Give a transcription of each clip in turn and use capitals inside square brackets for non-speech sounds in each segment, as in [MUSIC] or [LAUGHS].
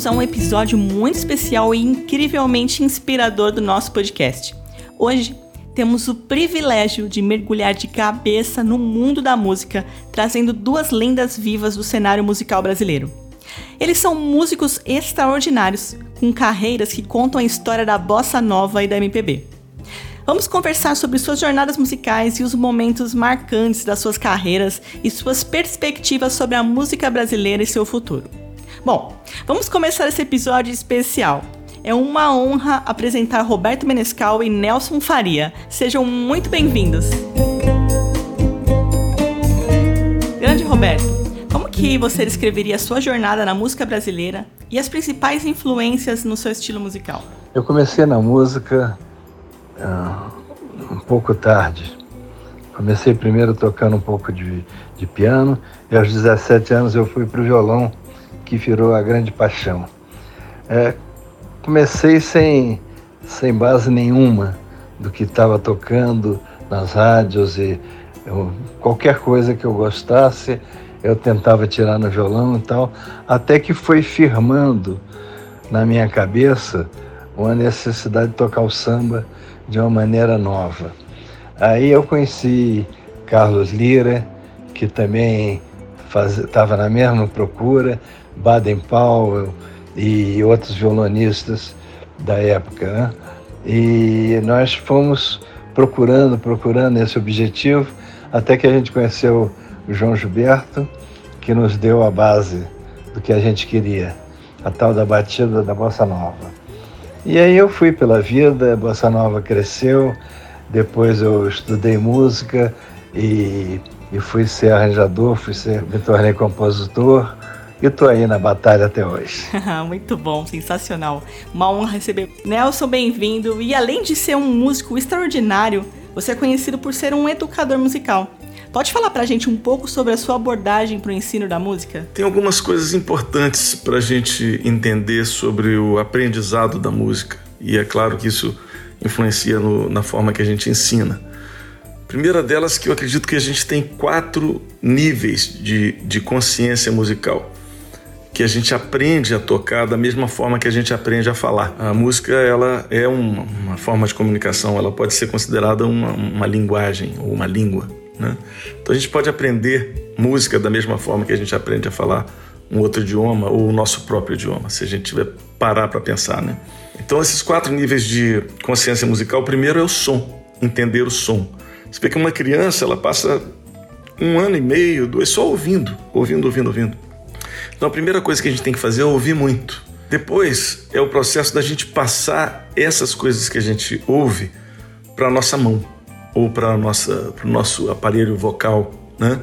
Bem-vindos a um episódio muito especial e incrivelmente inspirador do nosso podcast. Hoje temos o privilégio de mergulhar de cabeça no mundo da música, trazendo duas lendas vivas do cenário musical brasileiro. Eles são músicos extraordinários, com carreiras que contam a história da bossa nova e da MPB. Vamos conversar sobre suas jornadas musicais e os momentos marcantes das suas carreiras e suas perspectivas sobre a música brasileira e seu futuro. Bom, vamos começar esse episódio especial. É uma honra apresentar Roberto Menescal e Nelson Faria. Sejam muito bem-vindos. Grande Roberto, como que você descreveria a sua jornada na música brasileira e as principais influências no seu estilo musical? Eu comecei na música uh, um pouco tarde. Comecei primeiro tocando um pouco de, de piano e aos 17 anos eu fui para o violão que virou a grande paixão. É, comecei sem, sem base nenhuma do que estava tocando nas rádios e eu, qualquer coisa que eu gostasse eu tentava tirar no violão e tal, até que foi firmando na minha cabeça uma necessidade de tocar o samba de uma maneira nova. Aí eu conheci Carlos Lira, que também estava na mesma procura, Baden Powell e outros violonistas da época. Né? E nós fomos procurando, procurando esse objetivo, até que a gente conheceu o João Gilberto, que nos deu a base do que a gente queria, a tal da batida da Bossa Nova. E aí eu fui pela vida, a Bossa Nova cresceu, depois eu estudei música e, e fui ser arranjador, fui ser, me tornei compositor, e tô aí na batalha até hoje. [LAUGHS] Muito bom, sensacional. Uma honra receber. Nelson, bem-vindo. E além de ser um músico extraordinário, você é conhecido por ser um educador musical. Pode falar pra gente um pouco sobre a sua abordagem para o ensino da música? Tem algumas coisas importantes para a gente entender sobre o aprendizado da música. E é claro que isso influencia no, na forma que a gente ensina. Primeira delas que eu acredito que a gente tem quatro níveis de, de consciência musical que a gente aprende a tocar da mesma forma que a gente aprende a falar. A música ela é uma, uma forma de comunicação, ela pode ser considerada uma, uma linguagem ou uma língua. Né? Então a gente pode aprender música da mesma forma que a gente aprende a falar um outro idioma ou o nosso próprio idioma, se a gente tiver parar para pensar. Né? Então esses quatro níveis de consciência musical, o primeiro é o som, entender o som. Você vê que uma criança ela passa um ano e meio, dois só ouvindo, ouvindo, ouvindo, ouvindo. Então a primeira coisa que a gente tem que fazer é ouvir muito. Depois é o processo da gente passar essas coisas que a gente ouve para a nossa mão ou para o nosso aparelho vocal, né?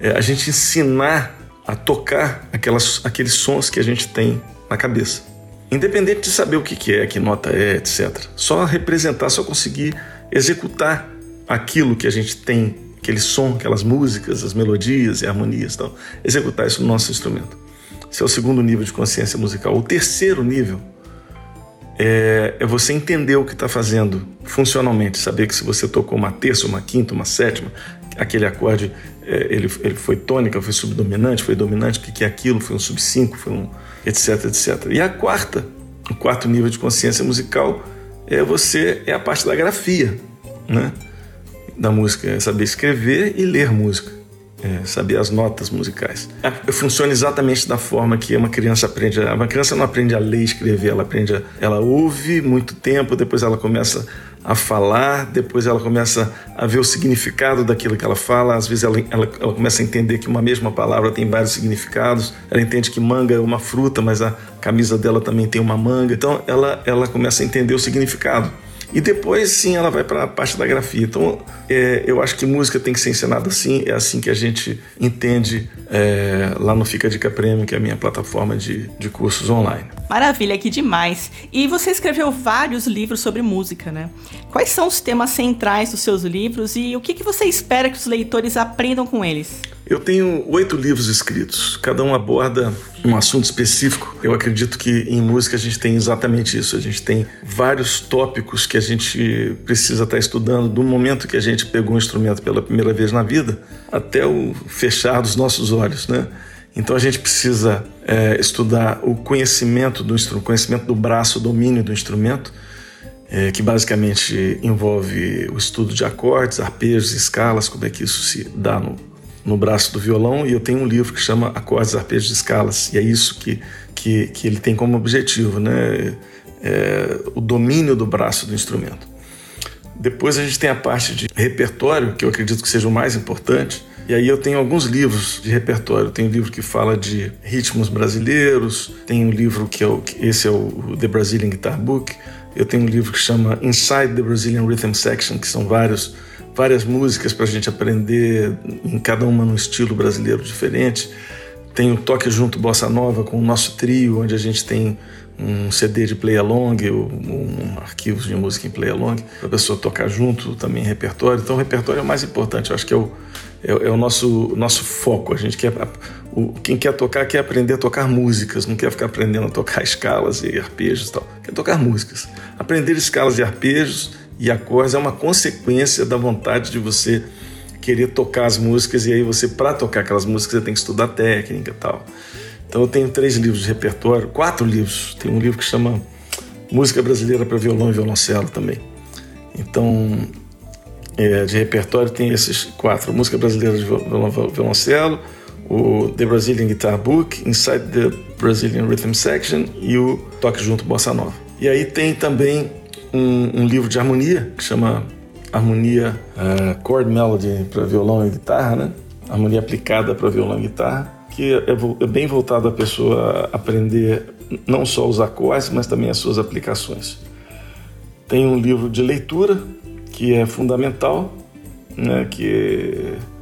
É a gente ensinar a tocar aquelas, aqueles sons que a gente tem na cabeça. Independente de saber o que, que é, que nota é, etc. Só representar, só conseguir executar aquilo que a gente tem aquele som, aquelas músicas, as melodias e harmonias, então, executar isso no nosso instrumento. Esse é o segundo nível de consciência musical. O terceiro nível é, é você entender o que está fazendo funcionalmente, saber que se você tocou uma terça, uma quinta, uma sétima, aquele acorde é, ele, ele foi tônica, foi subdominante, foi dominante, o que, que é aquilo, foi um sub 5, foi um etc, etc. E a quarta, o quarto nível de consciência musical é você é a parte da grafia, né? Da música é saber escrever e ler música, é saber as notas musicais. É, funciona exatamente da forma que uma criança aprende. Uma criança não aprende a ler e escrever, ela aprende, a, ela ouve muito tempo, depois ela começa a falar, depois ela começa a ver o significado daquilo que ela fala. Às vezes ela, ela, ela, começa a entender que uma mesma palavra tem vários significados. Ela entende que manga é uma fruta, mas a camisa dela também tem uma manga. Então ela, ela começa a entender o significado. E depois, sim, ela vai para a parte da grafia. Então, é, eu acho que música tem que ser ensinada assim, é assim que a gente entende é, lá no Fica Dica Prêmio, que é a minha plataforma de, de cursos online. Maravilha, que demais! E você escreveu vários livros sobre música, né? Quais são os temas centrais dos seus livros e o que, que você espera que os leitores aprendam com eles? Eu tenho oito livros escritos, cada um aborda um assunto específico. Eu acredito que em música a gente tem exatamente isso. A gente tem vários tópicos que a gente precisa estar estudando do momento que a gente pegou um instrumento pela primeira vez na vida até o fechar dos nossos olhos, né? Então a gente precisa é, estudar o conhecimento do instrumento, conhecimento do braço, o domínio do instrumento, é, que basicamente envolve o estudo de acordes, arpejos, escalas, como é que isso se dá no, no braço do violão e eu tenho um livro que chama Acordes, Arpejos e Escalas e é isso que, que, que ele tem como objetivo, né? É, o domínio do braço do instrumento. Depois a gente tem a parte de repertório, que eu acredito que seja o mais importante. E aí eu tenho alguns livros de repertório. Tem um livro que fala de ritmos brasileiros, tem um livro que é o, esse é o The Brazilian Guitar Book. Eu tenho um livro que chama Inside the Brazilian Rhythm Section, que são vários várias músicas para a gente aprender, em cada uma num estilo brasileiro diferente. Tem o Toque Junto Bossa Nova com o nosso trio, onde a gente tem um CD de play along, um, um arquivos de música em play along, para a pessoa tocar junto, também repertório. Então, o repertório é o mais importante, eu acho que é o, é, é o nosso, nosso foco. A gente quer, o, quem quer tocar quer aprender a tocar músicas, não quer ficar aprendendo a tocar escalas e arpejos e tal. Quer tocar músicas. Aprender escalas e arpejos e acordes é uma consequência da vontade de você querer tocar as músicas e aí você para tocar aquelas músicas você tem que estudar técnica e tal. Então eu tenho três livros de repertório, quatro livros. Tem um livro que chama Música Brasileira para Violão e Violoncelo também. Então é, de repertório tem esses quatro: Música Brasileira de Violão e Violoncelo, o The Brazilian Guitar Book, Inside the Brazilian Rhythm Section e o Toque Junto Bossa Nova. E aí tem também um, um livro de harmonia que chama Harmonia uh, Chord Melody para violão e guitarra, né? Harmonia aplicada para violão e guitarra, que é, é, bem voltado a pessoa aprender não só os acordes, mas também as suas aplicações. Tem um livro de leitura que é fundamental, né? Que é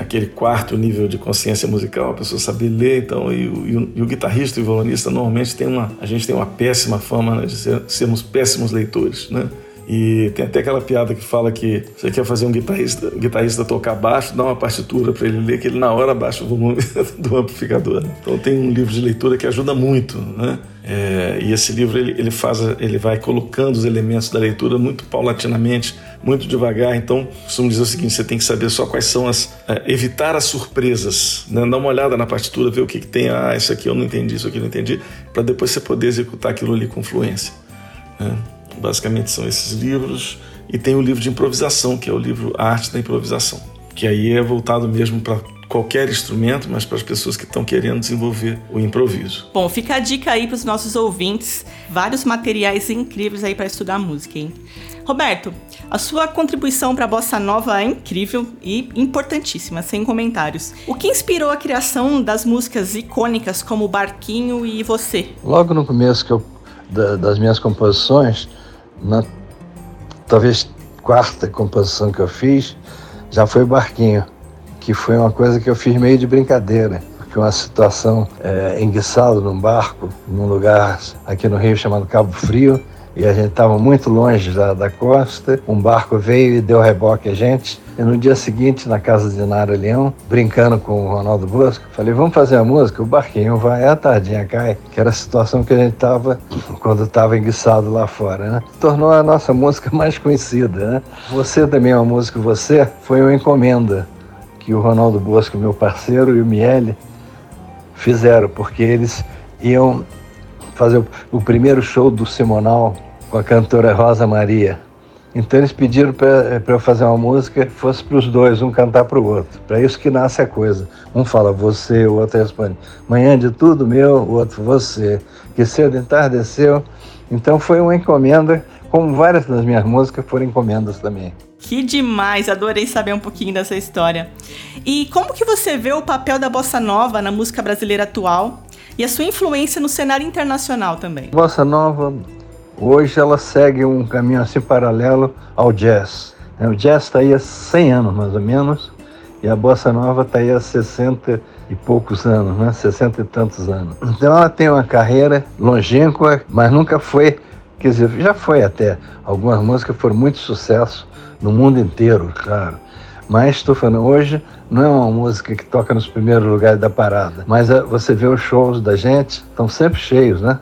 aquele quarto nível de consciência musical, a pessoa saber ler, então, e, e, o, e o, guitarrista e o violonista normalmente tem uma, a gente tem uma péssima fama né, de ser, sermos péssimos leitores, né? E tem até aquela piada que fala que você quer fazer um guitarrista, um guitarrista tocar baixo, dá uma partitura para ele ler, que ele na hora baixa o volume [LAUGHS] do amplificador. Então tem um livro de leitura que ajuda muito, né? É, e esse livro ele, ele faz, ele vai colocando os elementos da leitura muito paulatinamente, muito devagar. Então, costumo dizer o seguinte: você tem que saber só quais são as. É, evitar as surpresas, né? dar uma olhada na partitura, ver o que, que tem. Ah, isso aqui eu não entendi, isso aqui eu não entendi, para depois você poder executar aquilo ali com fluência. Né? Basicamente são esses livros. E tem o livro de improvisação, que é o livro Arte da Improvisação, que aí é voltado mesmo para qualquer instrumento, mas para as pessoas que estão querendo desenvolver o improviso. Bom, fica a dica aí para os nossos ouvintes, vários materiais incríveis aí para estudar música, hein? Roberto, a sua contribuição para a bossa nova é incrível e importantíssima, sem comentários. O que inspirou a criação das músicas icônicas como Barquinho e Você? Logo no começo que eu, da, das minhas composições, na talvez quarta composição que eu fiz, já foi Barquinho que foi uma coisa que eu fiz meio de brincadeira, porque uma situação é, num barco, num lugar aqui no Rio chamado Cabo Frio, e a gente estava muito longe da, da costa. Um barco veio e deu reboque a gente. E no dia seguinte, na casa de Nara Leão, brincando com o Ronaldo Bosco, falei: vamos fazer a música? O barquinho vai, a tardinha cai, que era a situação que a gente estava [LAUGHS] quando estava enguiçado lá fora, né? Tornou a nossa música [LAUGHS] mais conhecida, né? Você também é uma música, você foi uma encomenda que o Ronaldo Bosco, meu parceiro, e o Miele fizeram, porque eles iam fazer o, o primeiro show do Simonal com a cantora Rosa Maria. Então eles pediram para eu fazer uma música que fosse para os dois, um cantar para o outro. Para isso que nasce a coisa. Um fala você, o outro responde manhã de tudo meu, o outro você. Que cedo entardeceu. Então foi uma encomenda, como várias das minhas músicas foram encomendas também. Que demais, adorei saber um pouquinho dessa história. E como que você vê o papel da bossa nova na música brasileira atual e a sua influência no cenário internacional também? Bossa nova Hoje ela segue um caminho assim paralelo ao jazz. É, o jazz está aí há 100 anos, mais ou menos, e a bossa nova está aí há 60 e poucos anos, né? 60 e tantos anos. Então ela tem uma carreira longínqua, mas nunca foi, quer dizer, já foi até. Algumas músicas foram muito sucesso no mundo inteiro, claro. Mas estou falando, hoje não é uma música que toca nos primeiros lugares da parada, mas eh, você vê os shows da gente, estão sempre cheios, né?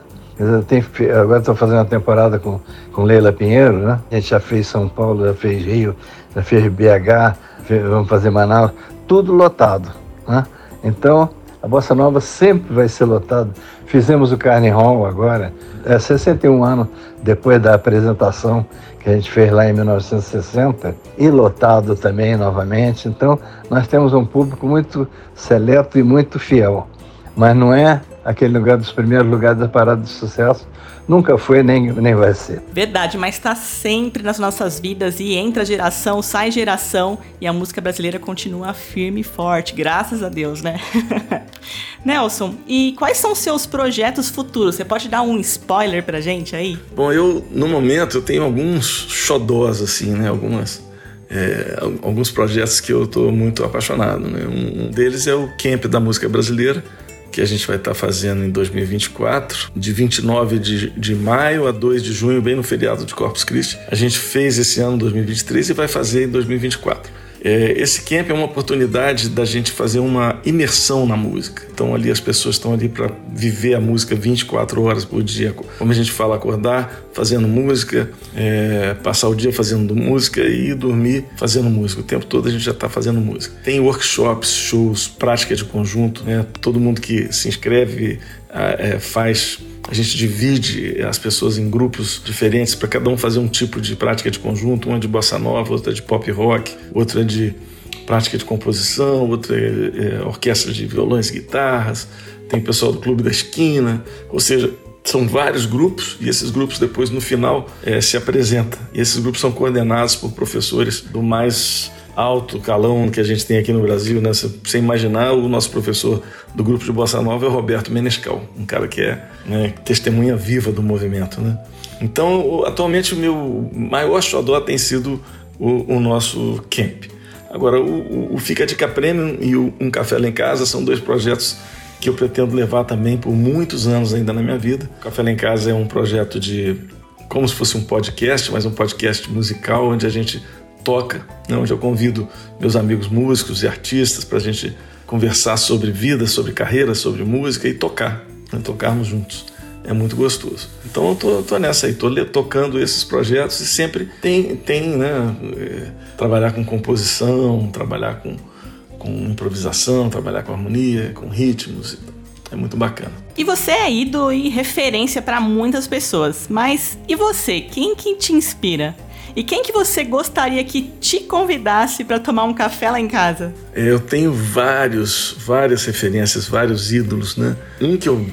Tem, agora estou fazendo uma temporada com, com Leila Pinheiro, né? A gente já fez São Paulo, já fez Rio, já fez BH, fez, vamos fazer Manaus, tudo lotado, né? Então, a Bossa Nova sempre vai ser lotada. Fizemos o Carne Hall agora, é 61 anos depois da apresentação que a gente fez lá em 1960, e lotado também novamente. Então, nós temos um público muito seleto e muito fiel. Mas não é aquele lugar dos primeiros lugares da parada de sucesso. Nunca foi nem, nem vai ser. Verdade, mas está sempre nas nossas vidas e entra geração, sai geração e a música brasileira continua firme e forte, graças a Deus, né? [LAUGHS] Nelson, e quais são seus projetos futuros? Você pode dar um spoiler pra gente aí? Bom, eu, no momento, eu tenho alguns xodós, assim, né? Algumas. É, alguns projetos que eu estou muito apaixonado. Né? Um deles é o Camp da Música Brasileira, que a gente vai estar fazendo em 2024, de 29 de, de maio a 2 de junho, bem no feriado de Corpus Christi. A gente fez esse ano 2023 e vai fazer em 2024. É, esse camp é uma oportunidade da gente fazer uma imersão na música. Então ali as pessoas estão ali para viver a música 24 horas por dia. Como a gente fala, acordar fazendo música, é, passar o dia fazendo música e dormir fazendo música. O tempo todo a gente já está fazendo música. Tem workshops, shows, prática de conjunto. Né? Todo mundo que se inscreve é, faz a gente divide as pessoas em grupos diferentes para cada um fazer um tipo de prática de conjunto, uma de bossa nova, outra de pop rock, outra de prática de composição, outra é, orquestra de violões e guitarras, tem pessoal do clube da esquina, ou seja, são vários grupos e esses grupos depois no final é, se apresentam. E esses grupos são coordenados por professores do mais alto calão que a gente tem aqui no Brasil, né? Você imaginar, o nosso professor do grupo de Bossa Nova é o Roberto Menescal, um cara que é né, testemunha viva do movimento, né? Então, atualmente, o meu maior xodó tem sido o, o nosso camp. Agora, o, o, Fica de Caprêmio e o Um Café Lá em Casa são dois projetos que eu pretendo levar também por muitos anos ainda na minha vida. O Café Lá em Casa é um projeto de como se fosse um podcast, mas um podcast musical onde a gente toca, né, onde eu convido meus amigos músicos e artistas para a gente conversar sobre vida, sobre carreira, sobre música e tocar, né, tocarmos juntos. É muito gostoso. Então eu tô, tô nessa aí, tô tocando esses projetos e sempre tem, tem né, é, trabalhar com composição, trabalhar com, com improvisação, trabalhar com harmonia, com ritmos. É muito bacana. E você é ídolo e referência para muitas pessoas, mas e você? Quem que te inspira? E quem que você gostaria que te convidasse para tomar um café lá em casa? Eu tenho vários, várias referências, vários ídolos, né? Um que eu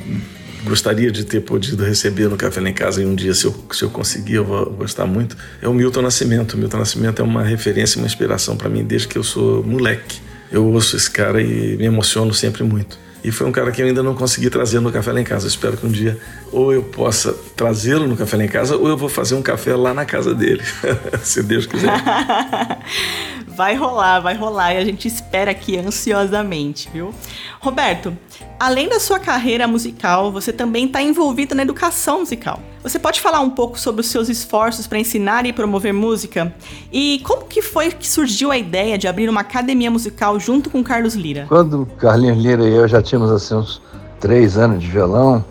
gostaria de ter podido receber no Café lá em Casa em um dia, se eu, se eu conseguir, eu vou gostar muito, é o Milton Nascimento. O Milton Nascimento é uma referência, uma inspiração para mim desde que eu sou moleque. Eu ouço esse cara e me emociono sempre muito. E foi um cara que eu ainda não consegui trazer no Café Lá em Casa. Eu espero que um dia ou eu possa trazê-lo no Café Lá em Casa ou eu vou fazer um café lá na casa dele, [LAUGHS] se Deus quiser. [LAUGHS] vai rolar, vai rolar e a gente espera aqui ansiosamente, viu? Roberto, além da sua carreira musical, você também está envolvido na educação musical. Você pode falar um pouco sobre os seus esforços para ensinar e promover música? E como que foi que surgiu a ideia de abrir uma academia musical junto com Carlos Lira? Quando Carlinhos Lira e eu já tínhamos assim uns três anos de violão,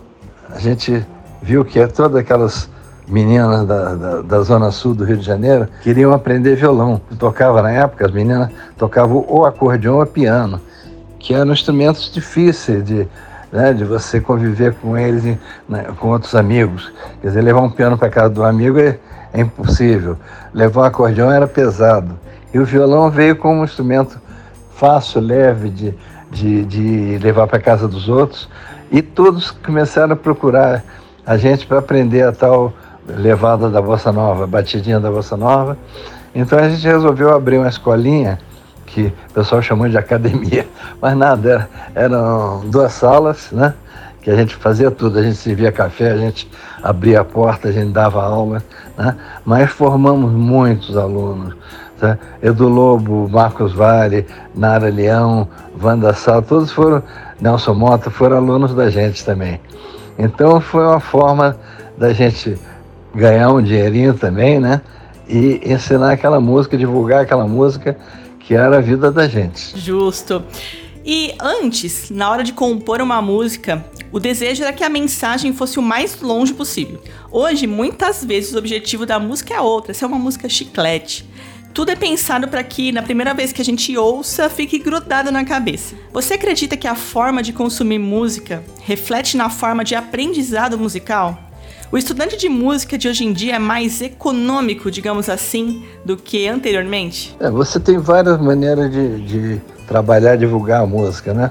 a gente viu que é todas aquelas meninas da, da, da, Zona Sul do Rio de Janeiro queriam aprender violão. Tocava na época, as meninas tocavam ou acordeão ou piano, que eram instrumentos difíceis de, né, de você conviver com eles, né, com outros amigos. Quer dizer, levar um piano para casa do amigo é, é impossível. Levar um acordeão era pesado. E o violão veio como um instrumento fácil, leve de, de, de levar para casa dos outros. E todos começaram a procurar a gente para aprender a tal levada da Bossa Nova, batidinha da Bossa Nova. Então a gente resolveu abrir uma escolinha que o pessoal chamou de academia, [LAUGHS] mas nada, era, eram duas salas, né? que a gente fazia tudo, a gente servia café, a gente abria a porta, a gente dava aula, né? mas formamos muitos alunos. Tá? Edu Lobo, Marcos Vale, Nara Leão, Wanda Sal, todos foram, Nelson Mota, foram alunos da gente também. Então foi uma forma da gente ganhar um dinheirinho também, né? E ensinar aquela música, divulgar aquela música que era a vida da gente. Justo. E antes, na hora de compor uma música, o desejo era que a mensagem fosse o mais longe possível. Hoje, muitas vezes, o objetivo da música é outra, ser uma música chiclete. Tudo é pensado para que, na primeira vez que a gente ouça, fique grudado na cabeça. Você acredita que a forma de consumir música reflete na forma de aprendizado musical? O estudante de música de hoje em dia é mais econômico, digamos assim, do que anteriormente? É, você tem várias maneiras de, de trabalhar, divulgar a música, né?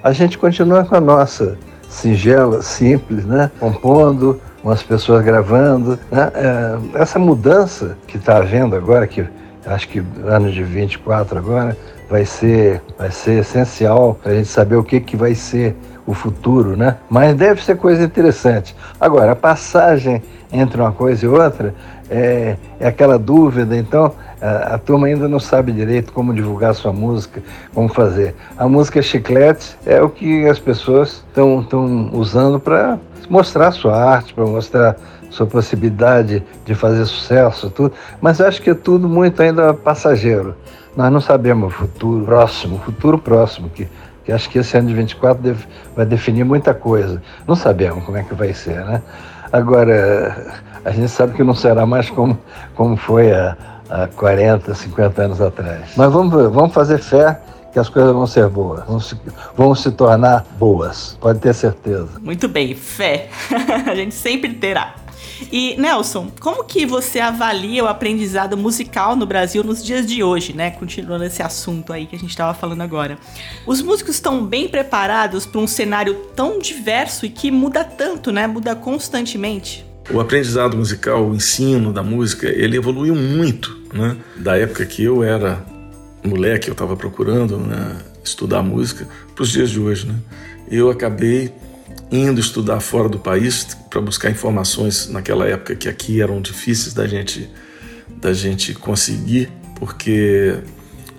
A gente continua com a nossa singela, simples, né? Compondo, umas pessoas gravando. Né? É, essa mudança que está havendo agora, que acho que ano de 24 agora, vai ser, vai ser essencial para a gente saber o que, que vai ser o futuro, né? Mas deve ser coisa interessante. Agora, a passagem entre uma coisa e outra é, é aquela dúvida, então a, a, turma ainda não sabe direito como divulgar sua música, como fazer. A música chiclete é o que as pessoas estão usando para mostrar sua arte, para mostrar sua possibilidade de fazer sucesso, tudo. Mas acho que é tudo muito ainda passageiro. Nós não sabemos o futuro próximo, futuro próximo, que, que acho que esse ano de 24 deve, vai definir muita coisa. Não sabemos como é que vai ser, né? Agora, a gente sabe que não será mais como, como foi há, há 40, 50 anos atrás. Mas vamos, vamos fazer fé que as coisas vão ser boas, vão se, vão se tornar boas, pode ter certeza. Muito bem, fé. [LAUGHS] a gente sempre terá. E Nelson, como que você avalia o aprendizado musical no Brasil nos dias de hoje, né? Continuando esse assunto aí que a gente estava falando agora. Os músicos estão bem preparados para um cenário tão diverso e que muda tanto, né? Muda constantemente. O aprendizado musical, o ensino da música, ele evoluiu muito, né? Da época que eu era moleque, eu estava procurando né, estudar música, para os dias de hoje, né? Eu acabei indo estudar fora do país para buscar informações naquela época que aqui eram difíceis da gente da gente conseguir, porque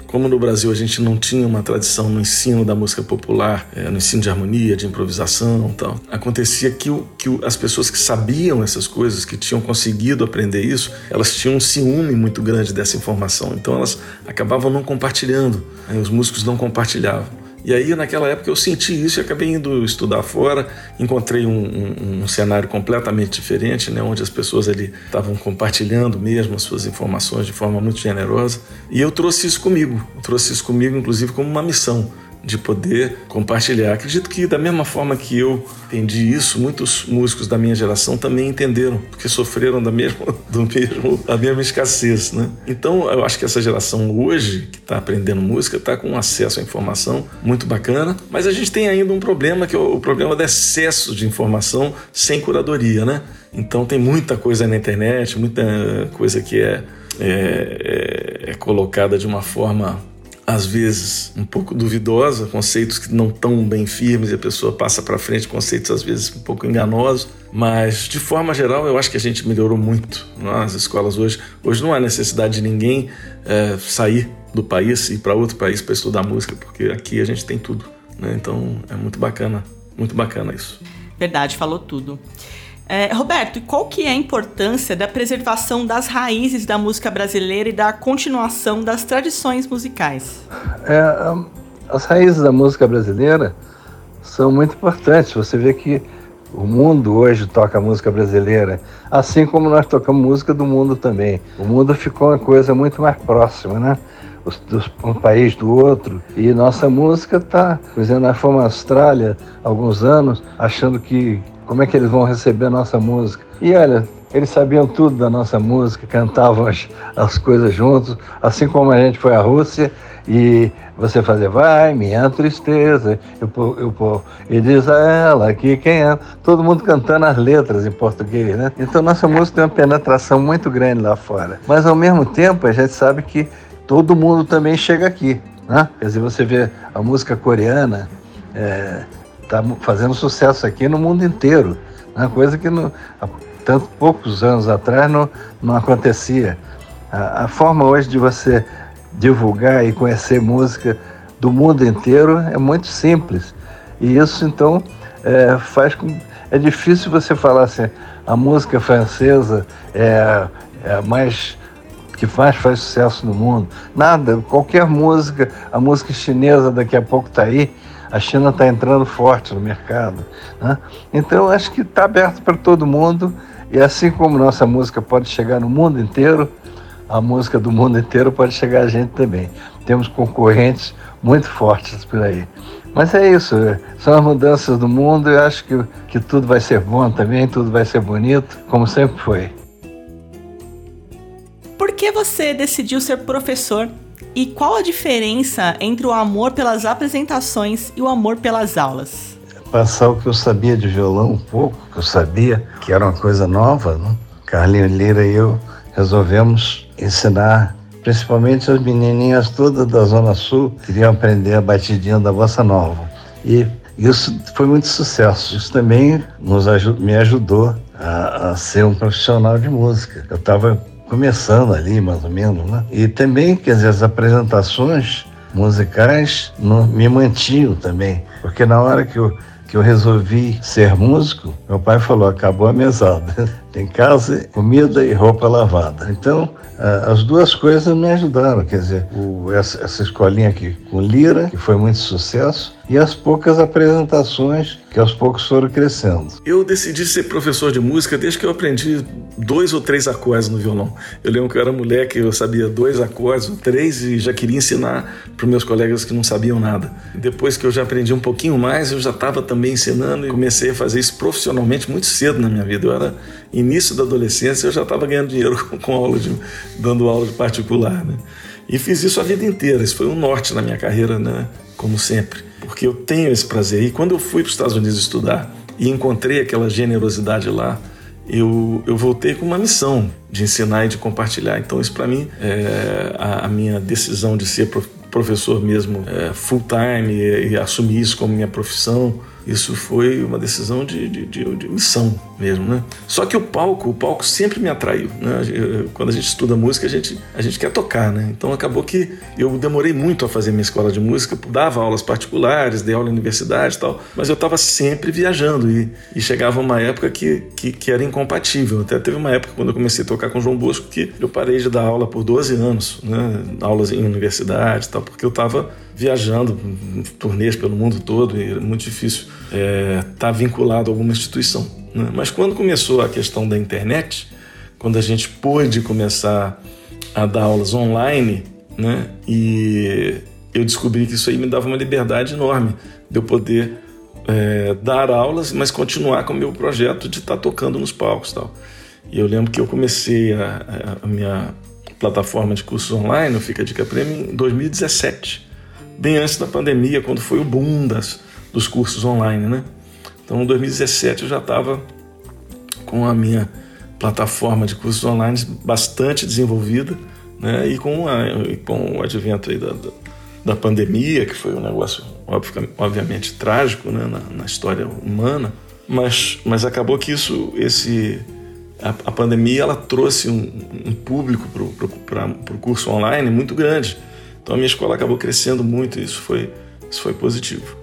como no Brasil a gente não tinha uma tradição no ensino da música popular, é, no ensino de harmonia, de improvisação tal, acontecia que, o, que o, as pessoas que sabiam essas coisas, que tinham conseguido aprender isso, elas tinham um ciúme muito grande dessa informação. Então elas acabavam não compartilhando, né? os músicos não compartilhavam. E aí, naquela época, eu senti isso e acabei indo estudar fora. Encontrei um, um, um cenário completamente diferente, né, onde as pessoas ali estavam compartilhando mesmo as suas informações de forma muito generosa. E eu trouxe isso comigo. Eu trouxe isso comigo, inclusive, como uma missão de poder compartilhar. Acredito que da mesma forma que eu entendi isso, muitos músicos da minha geração também entenderam, porque sofreram da mesma, [LAUGHS] do mesmo, da mesma escassez, né? Então, eu acho que essa geração hoje que está aprendendo música está com acesso à informação muito bacana, mas a gente tem ainda um problema que é o problema do excesso de informação sem curadoria, né? Então tem muita coisa na internet, muita coisa que é, é, é, é colocada de uma forma às vezes um pouco duvidosa, conceitos que não estão bem firmes e a pessoa passa para frente conceitos às vezes um pouco enganosos, mas de forma geral eu acho que a gente melhorou muito nas escolas hoje. Hoje não há necessidade de ninguém é, sair do país e ir para outro país para estudar música, porque aqui a gente tem tudo, né? Então é muito bacana, muito bacana isso. Verdade, falou tudo. É, Roberto, qual que é a importância da preservação das raízes da música brasileira e da continuação das tradições musicais? É, as raízes da música brasileira são muito importantes. Você vê que o mundo hoje toca música brasileira, assim como nós tocamos música do mundo também. O mundo ficou uma coisa muito mais próxima, né? um país do outro. E nossa música está, por exemplo, nós fomos à Austrália há alguns anos, achando que como é que eles vão receber a nossa música. E olha, eles sabiam tudo da nossa música, cantavam as, as coisas juntos, assim como a gente foi à Rússia e você fazia, vai, minha tristeza, eu, eu, e diz a ela que quem é, todo mundo cantando as letras em português, né? Então nossa música tem uma penetração muito grande lá fora. Mas ao mesmo tempo a gente sabe que todo mundo também chega aqui, né? Quer dizer, você vê a música coreana, é, está fazendo sucesso aqui no mundo inteiro. Uma coisa que no, há tanto poucos anos atrás não, não acontecia. A, a forma hoje de você divulgar e conhecer música do mundo inteiro é muito simples. E isso então é, faz com. É difícil você falar assim, a música francesa é, é a mais que faz, faz sucesso no mundo. Nada, qualquer música, a música chinesa daqui a pouco está aí, a China está entrando forte no mercado. Né? Então, acho que está aberto para todo mundo, e assim como nossa música pode chegar no mundo inteiro, a música do mundo inteiro pode chegar a gente também. Temos concorrentes muito fortes por aí. Mas é isso, são as mudanças do mundo e acho que, que tudo vai ser bom também, tudo vai ser bonito, como sempre foi. Por que você decidiu ser professor e qual a diferença entre o amor pelas apresentações e o amor pelas aulas? Passar o que eu sabia de violão, um pouco, que eu sabia que era uma coisa nova, né? Carlinho Lira e eu resolvemos ensinar principalmente as menininhas todas da Zona Sul queriam aprender a batidinha da Bossa Nova. E isso foi muito sucesso. Isso também nos me ajudou a, a ser um profissional de música. Eu estava começando ali, mais ou menos, né? E também, quer dizer, as apresentações musicais me mantinham também, porque na hora que eu, que eu resolvi ser músico, meu pai falou: acabou a mesada, [LAUGHS] tem casa, comida e roupa lavada. Então, as duas coisas me ajudaram, quer dizer, essa, escolinha aqui com Lira, que foi muito sucesso, e as poucas apresentações que aos poucos foram crescendo. Eu decidi ser professor de música desde que eu aprendi dois ou três acordes no violão. Eu lembro que eu era moleque, eu sabia dois acordes, três, e já queria ensinar para meus colegas que não sabiam nada. Depois que eu já aprendi um pouquinho mais, eu já estava também ensinando e comecei a fazer isso profissionalmente muito cedo na minha vida. Eu era início da adolescência, eu já estava ganhando dinheiro com, [LAUGHS] com aula de, dando aula de particular, né? E fiz isso a vida inteira. Isso foi um norte na minha carreira, né? Como sempre porque eu tenho esse prazer. E quando eu fui para os Estados Unidos estudar e encontrei aquela generosidade lá, eu, eu voltei com uma missão de ensinar e de compartilhar. Então, isso para mim, é a, a, minha decisão de ser professor mesmo é, full time e, e assumir isso como minha profissão isso foi uma decisão de, de, de, de, missão mesmo, né? Só que o palco, o palco sempre me atraiu, né? Quando a gente estuda música, a gente, a gente quer tocar, né? Então acabou que eu demorei muito a fazer minha escola de música, dava aulas particulares, dei aula na universidade e tal, mas eu estava sempre viajando e, e, chegava uma época que, que, que, era incompatível. Até teve uma época quando eu comecei a tocar com João Bosco que eu parei de dar aula por 12 anos, né? Aulas em universidade e tal, porque eu estava viajando, turnês pelo mundo todo, e era muito difícil estar é, tá vinculado a alguma instituição. Né? Mas quando começou a questão da internet, quando a gente pôde começar a dar aulas online, né? e eu descobri que isso aí me dava uma liberdade enorme de eu poder é, dar aulas, mas continuar com o meu projeto de estar tá tocando nos palcos tal. E eu lembro que eu comecei a, a minha plataforma de cursos online, o Fica Dica Prêmio, em 2017 bem antes da pandemia, quando foi o boom das, dos cursos online, né? Então, em 2017 eu já estava com a minha plataforma de cursos online bastante desenvolvida, né? E com, a, com o advento aí da, da, da, pandemia, que foi um negócio obviamente trágico, né? Na, na história humana, mas, mas acabou que isso, esse a, a pandemia, ela trouxe um, um público para o curso online muito grande. Então a minha escola acabou crescendo muito e isso foi, isso foi positivo.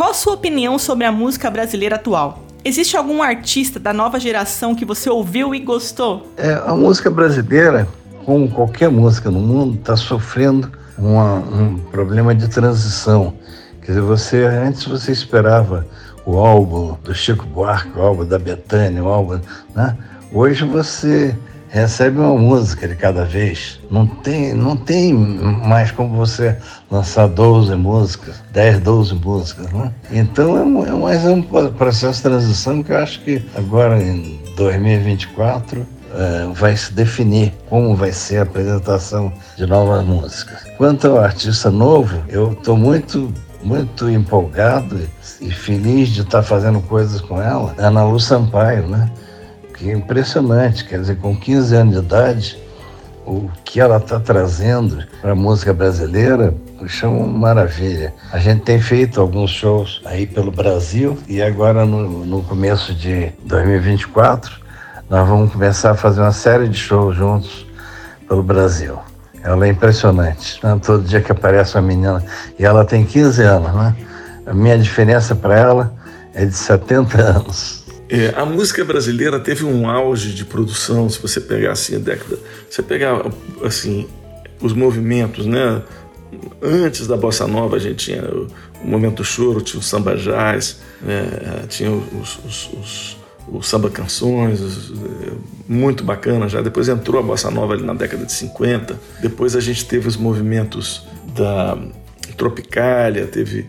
Qual a sua opinião sobre a música brasileira atual? Existe algum artista da nova geração que você ouviu e gostou? É, a música brasileira, como qualquer música no mundo, está sofrendo uma, um problema de transição. Quer dizer, você antes você esperava o álbum do Chico Buarque, o álbum da Betânia, o álbum, né? Hoje você recebe uma música de cada vez. Não tem, não tem mais como você lançar 12 músicas, 10, 12 músicas. Né? Então é, é mais um processo de transição que eu acho que agora em 2024 é, vai se definir como vai ser a apresentação de novas músicas. Quanto ao artista novo, eu estou muito muito empolgado e feliz de estar fazendo coisas com ela, Ana Lu Sampaio, né? Que é impressionante, quer dizer, com 15 anos de idade, o que ela está trazendo para a música brasileira, uma maravilha. A gente tem feito alguns shows aí pelo Brasil e agora no, no começo de 2024 nós vamos começar a fazer uma série de shows juntos pelo Brasil. Ela é impressionante. Né? Todo dia que aparece uma menina, e ela tem 15 anos, né? A minha diferença para ela é de 70 anos. É, a música brasileira teve um auge de produção, se você pegar assim a década, você pegar assim os movimentos, né? Antes da bossa nova a gente tinha o, momento choro, tinha o samba jazz, né? tinha os, os, os, o samba canções, muito bacana já. Depois entrou a bossa nova ali na década de 50. Depois a gente teve os movimentos da Tropicália, teve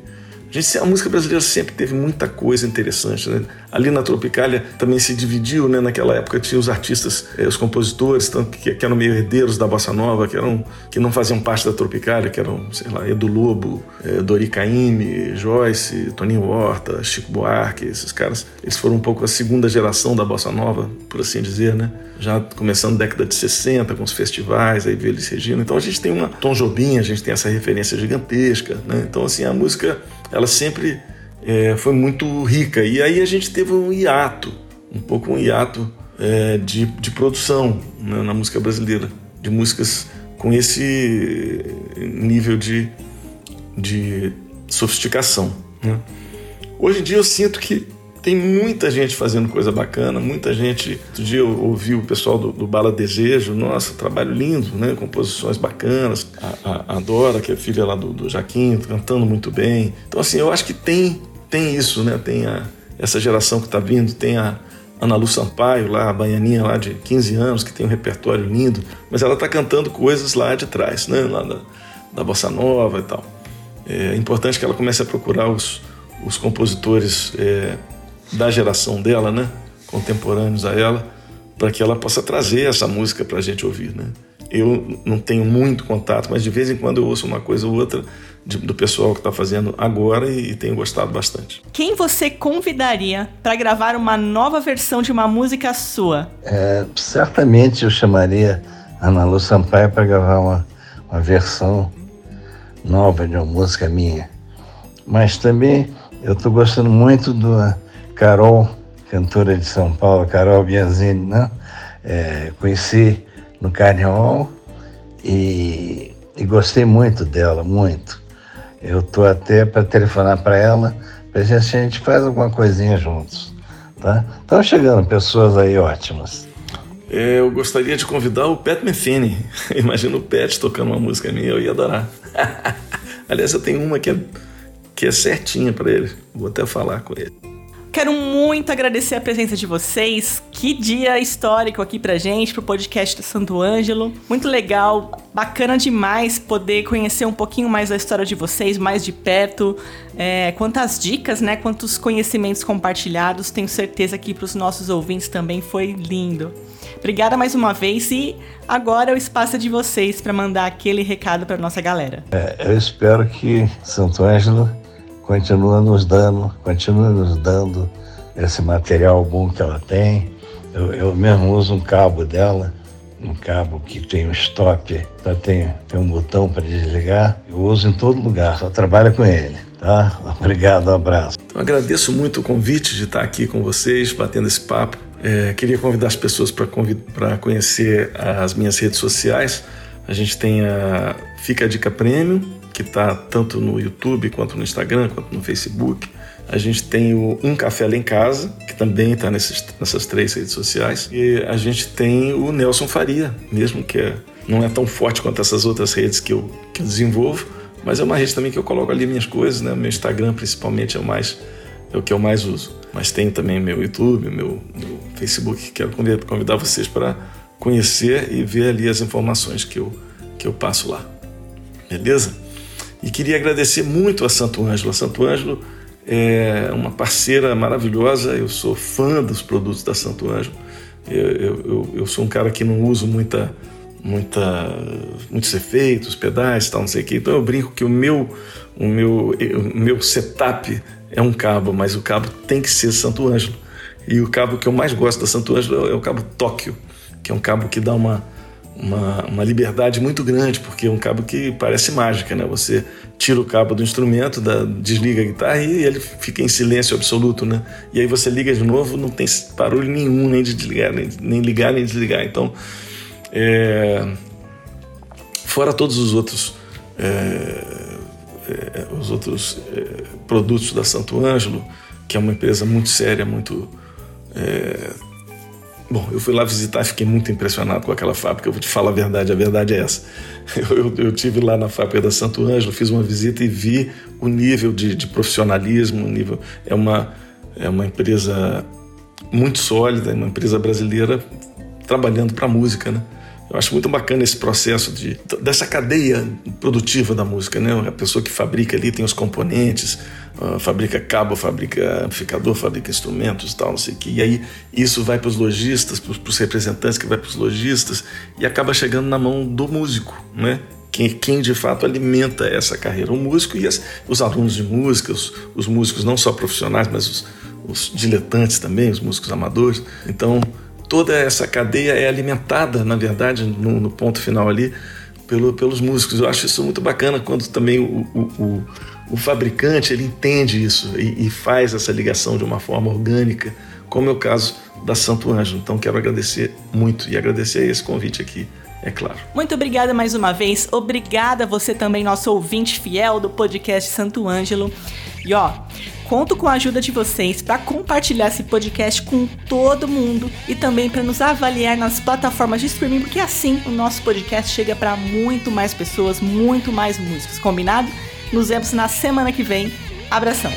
Gente, a música brasileira sempre teve muita coisa interessante. Né? Ali na Tropicália também se dividiu, né? naquela época tinha os artistas, eh, os compositores, tanto que, que, eram meio herdeiros da bossa nova, que, eram, que não faziam parte da Tropicália, que eram, sei lá, Edu Lobo, eh, Dori Caymmi, Joyce, Toninho Horta, Chico Buarque, esses caras. Eles foram um pouco a segunda geração da bossa nova, por assim dizer, né? já começando década de 60 com os festivais, aí veio Elis Regina. Então a gente tem uma Tom Jobim, a gente tem essa referência gigantesca, né? Então assim, a música ela sempre é, foi muito rica. E aí a gente teve um hiato, um pouco um hiato é, de, de produção né, na música brasileira, de músicas com esse nível de, de sofisticação. Né? Hoje em dia eu sinto que tem muita gente fazendo coisa bacana, muita gente. Outro dia eu ouvi o pessoal do, do Bala Desejo, nossa, trabalho lindo, né? Composições bacanas. A, a, a Dora, que é filha lá do, do Jaquinho, cantando muito bem. Então, assim, eu acho que tem, tem isso, né? Tem a, essa geração que está vindo, tem a Ana Lu Sampaio, lá, a baianinha lá de 15 anos, que tem um repertório lindo, mas ela está cantando coisas lá de trás, né? Lá da, da Bossa Nova e tal. É importante que ela comece a procurar os, os compositores. É, da geração dela, né? Contemporâneos a ela, para que ela possa trazer essa música para a gente ouvir, né? Eu não tenho muito contato, mas de vez em quando eu ouço uma coisa ou outra de, do pessoal que está fazendo agora e, e, tenho gostado bastante. Quem você convidaria para gravar uma nova versão de uma música sua? É, certamente eu chamaria Ana Lu Sampaio para gravar uma, uma versão nova de uma música minha. Mas também eu estou gostando muito do Carol, cantora de São Paulo, Carol Bianzini, né? É, conheci no Carnival e, e, gostei muito dela, muito. Eu estou até para telefonar para ela, para ver se a gente faz alguma coisinha juntos. Tá? Estão chegando pessoas aí ótimas. Eu gostaria de convidar o Pat Metheny. [LAUGHS] Imagina o Pat tocando uma música minha, eu ia adorar. [LAUGHS] Aliás, eu tenho uma que é, que é certinha para ele. Vou até falar com ele. Quero muito agradecer a presença de vocês. Que dia histórico aqui pra gente, pro podcast do Santo Ângelo. Muito legal, bacana demais poder conhecer um pouquinho mais da história de vocês, mais de perto. É, quantas dicas, né? Quantos conhecimentos compartilhados. Tenho certeza que pros nossos ouvintes também foi lindo. Obrigada mais uma vez e agora é o espaço de vocês para mandar aquele recado para nossa galera. É, eu espero que Santo Ângelo continua nos dando, continua nos dando esse material bom que ela tem. Eu, eu mesmo uso um cabo dela, um cabo que tem um stop, tá, tem, tem um botão para desligar. Eu uso em todo lugar, só trabalho com ele. Tá? [LAUGHS] Obrigado, um abraço. Então, agradeço muito o convite de estar aqui com vocês, batendo esse papo. É, queria convidar as pessoas para conhecer as minhas redes sociais. A gente tem a Fica a Dica Prêmio, que está tanto no YouTube, quanto no Instagram, quanto no Facebook. A gente tem o Um Café Lá em Casa, que também está nessas três redes sociais. E a gente tem o Nelson Faria, mesmo que é, não é tão forte quanto essas outras redes que eu, que eu desenvolvo, mas é uma rede também que eu coloco ali minhas coisas, né? Meu Instagram, principalmente, é o, mais, é o que eu mais uso. Mas tem também meu YouTube, meu, meu Facebook, quero convidar, vocês para conhecer e ver ali as informações que eu, que eu passo lá. Beleza? E queria agradecer muito a Santo Ângelo. A Santo Ângelo é uma parceira maravilhosa, eu sou fã dos produtos da Santo Ângelo. Eu, eu, eu sou um cara que não uso muita, muita, muitos efeitos, pedais, tal, não sei o quê. Então eu brinco que o meu, o meu, o meu setup é um cabo, mas o cabo tem que ser Santo Ângelo. E o cabo que eu mais gosto da Santo Ângelo é o cabo Tóquio, que é um cabo que dá uma, uma, uma liberdade muito grande, porque é um cabo que parece mágica, né? Você tira o cabo do instrumento, da, desliga a guitarra e ele fica em silêncio absoluto, né? E aí você liga de novo, não tem barulho nenhum, nem de desligar, nem, nem ligar, nem desligar. Então, é... fora todos os outros, é... É... os outros é, produtos da Santo Ângelo, que é uma empresa muito séria, muito é, Bom, eu fui lá visitar e fiquei muito impressionado com aquela fábrica. Eu vou te falar a verdade, a verdade é essa. [LAUGHS] Eu, eu, eu tive lá na fábrica da Santo Ângelo, fiz uma visita e vi o nível de, de profissionalismo. nível, é, uma, é uma empresa muito sólida, é uma empresa brasileira trabalhando para música, né? Eu acho muito bacana esse processo de, dessa cadeia produtiva da música, né? A pessoa que fabrica ali tem os componentes, uh, fabrica cabo, fabrica amplificador, fabrica instrumentos e tal, não sei o que. E aí isso vai para os lojistas, para os representantes que vai para os lojistas e acaba chegando na mão do músico, né? Quem, quem, de fato alimenta essa carreira. O músico e as, os alunos de música, os, os, músicos não só profissionais, mas os, os diletantes também, os músicos amadores. Então, toda essa cadeia é alimentada, na verdade, no, no ponto final ali, pelo, pelos músicos. Eu acho isso muito bacana quando também o, o, o, o fabricante ele entende isso e, e, faz essa ligação de uma forma orgânica, como é o caso da Santo Anjo. Então quero agradecer muito e agradecer esse convite aqui. É claro. Muito obrigada mais uma vez. Obrigada você também, nosso ouvinte fiel do podcast Santo Ângelo. E ó, Conto com a ajuda de vocês para compartilhar esse podcast com todo mundo e também para nos avaliar nas plataformas de streaming, porque assim o nosso podcast chega para muito mais pessoas, muito mais músicos. Combinado? Nos vemos na semana que vem. Abração!